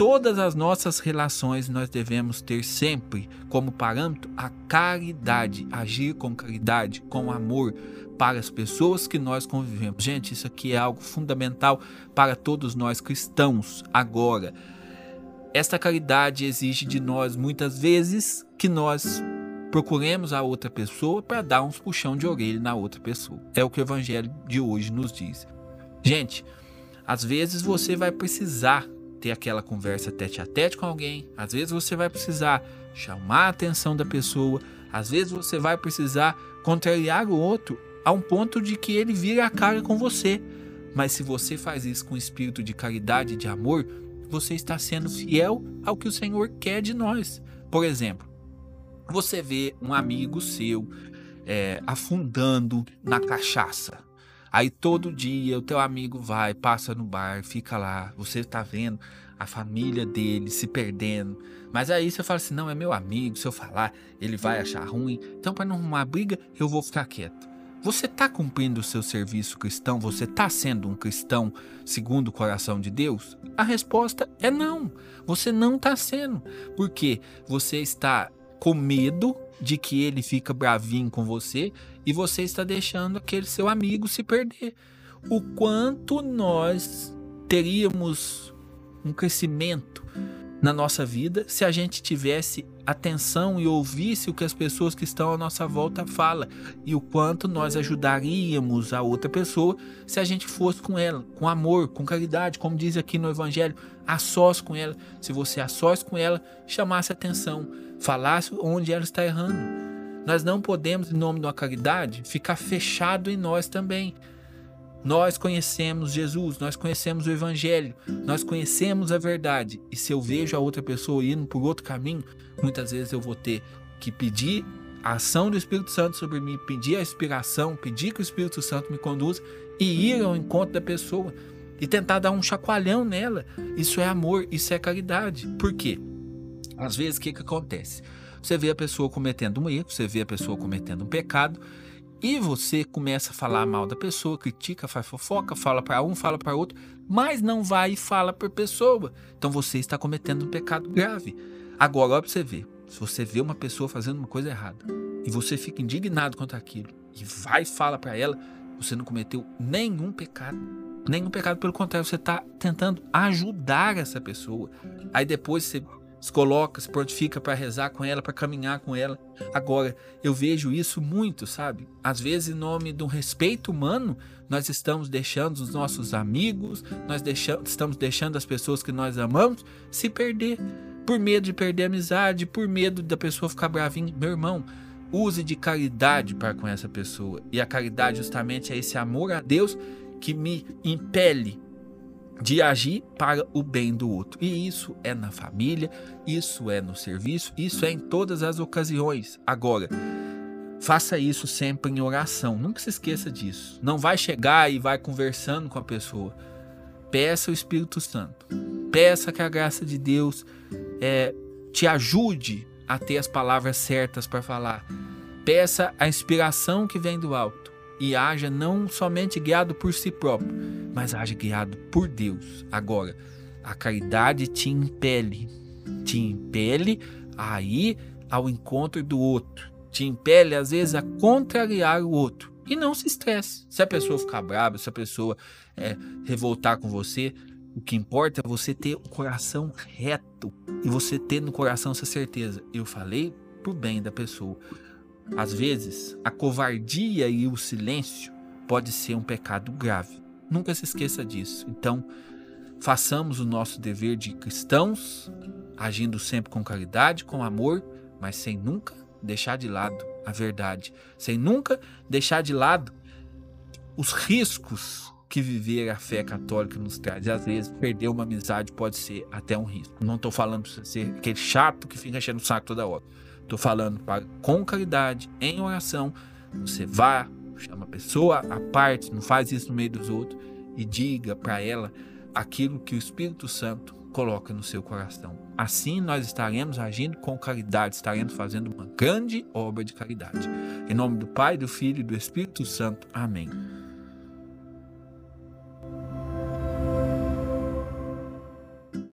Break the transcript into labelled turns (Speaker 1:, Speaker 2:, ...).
Speaker 1: todas as nossas relações nós devemos ter sempre como parâmetro a caridade, agir com caridade, com amor para as pessoas que nós convivemos. Gente, isso aqui é algo fundamental para todos nós cristãos agora. Esta caridade exige de nós muitas vezes que nós procuremos a outra pessoa para dar uns puxão de orelha na outra pessoa. É o que o evangelho de hoje nos diz. Gente, às vezes você vai precisar ter aquela conversa tete a tete com alguém, às vezes você vai precisar chamar a atenção da pessoa, às vezes você vai precisar contrariar o outro a um ponto de que ele vira a cara com você. Mas se você faz isso com espírito de caridade e de amor, você está sendo fiel ao que o Senhor quer de nós. Por exemplo, você vê um amigo seu é, afundando na cachaça. Aí todo dia o teu amigo vai, passa no bar, fica lá, você está vendo a família dele se perdendo. Mas aí você fala assim: não, é meu amigo, se eu falar, ele vai achar ruim. Então, para não arrumar briga, eu vou ficar quieto. Você está cumprindo o seu serviço cristão? Você está sendo um cristão segundo o coração de Deus? A resposta é não. Você não está sendo. Porque você está com medo de que ele fica bravinho com você e você está deixando aquele seu amigo se perder. O quanto nós teríamos um crescimento na nossa vida se a gente tivesse atenção e ouvisse o que as pessoas que estão à nossa volta falam e o quanto nós ajudaríamos a outra pessoa se a gente fosse com ela, com amor, com caridade, como diz aqui no Evangelho, a sós com ela. Se você a sós com ela, chamasse atenção, falasse onde ela está errando. Nós não podemos, em nome da caridade, ficar fechado em nós também. Nós conhecemos Jesus, nós conhecemos o Evangelho, nós conhecemos a verdade. E se eu vejo a outra pessoa indo por outro caminho, muitas vezes eu vou ter que pedir a ação do Espírito Santo sobre mim, pedir a inspiração, pedir que o Espírito Santo me conduza e ir ao encontro da pessoa e tentar dar um chacoalhão nela. Isso é amor, isso é caridade. Por quê? Às vezes o que, que acontece? Você vê a pessoa cometendo um erro, você vê a pessoa cometendo um pecado e você começa a falar mal da pessoa, critica, faz fofoca, fala para um, fala para outro, mas não vai e fala por pessoa. Então você está cometendo um pecado grave. Agora, olha para você ver. Se você vê uma pessoa fazendo uma coisa errada e você fica indignado contra aquilo e vai e fala para ela, você não cometeu nenhum pecado. Nenhum pecado, pelo contrário, você está tentando ajudar essa pessoa. Aí depois você se coloca, se prontifica para rezar com ela, para caminhar com ela. Agora, eu vejo isso muito, sabe? Às vezes, em nome um respeito humano, nós estamos deixando os nossos amigos, nós deixamos, estamos deixando as pessoas que nós amamos se perder. Por medo de perder a amizade, por medo da pessoa ficar bravinha. Meu irmão, use de caridade para com essa pessoa. E a caridade, justamente, é esse amor a Deus que me impele de agir para o bem do outro. E isso é na família, isso é no serviço, isso é em todas as ocasiões. Agora, faça isso sempre em oração. Nunca se esqueça disso. Não vai chegar e vai conversando com a pessoa. Peça o Espírito Santo. Peça que a graça de Deus é, te ajude a ter as palavras certas para falar. Peça a inspiração que vem do alto e haja não somente guiado por si próprio, mas haja guiado por Deus. Agora, a caridade te impele, te impele a ir ao encontro do outro, te impele às vezes a contrariar o outro. E não se estresse. Se a pessoa ficar brava, se a pessoa é, revoltar com você, o que importa é você ter o coração reto e você ter no coração essa certeza. Eu falei pro bem da pessoa. Às vezes, a covardia e o silêncio pode ser um pecado grave. Nunca se esqueça disso. Então, façamos o nosso dever de cristãos, agindo sempre com caridade, com amor, mas sem nunca deixar de lado a verdade, sem nunca deixar de lado os riscos que viver a fé católica nos traz. E às vezes, perder uma amizade pode ser até um risco. Não estou falando para você ser aquele chato que fica enchendo o saco toda hora. Estou falando para, com caridade, em oração. Você vá, chama a pessoa à parte, não faz isso no meio dos outros e diga para ela aquilo que o Espírito Santo coloca no seu coração. Assim nós estaremos agindo com caridade, estaremos fazendo uma grande obra de caridade. Em nome do Pai, do Filho e do Espírito Santo. Amém.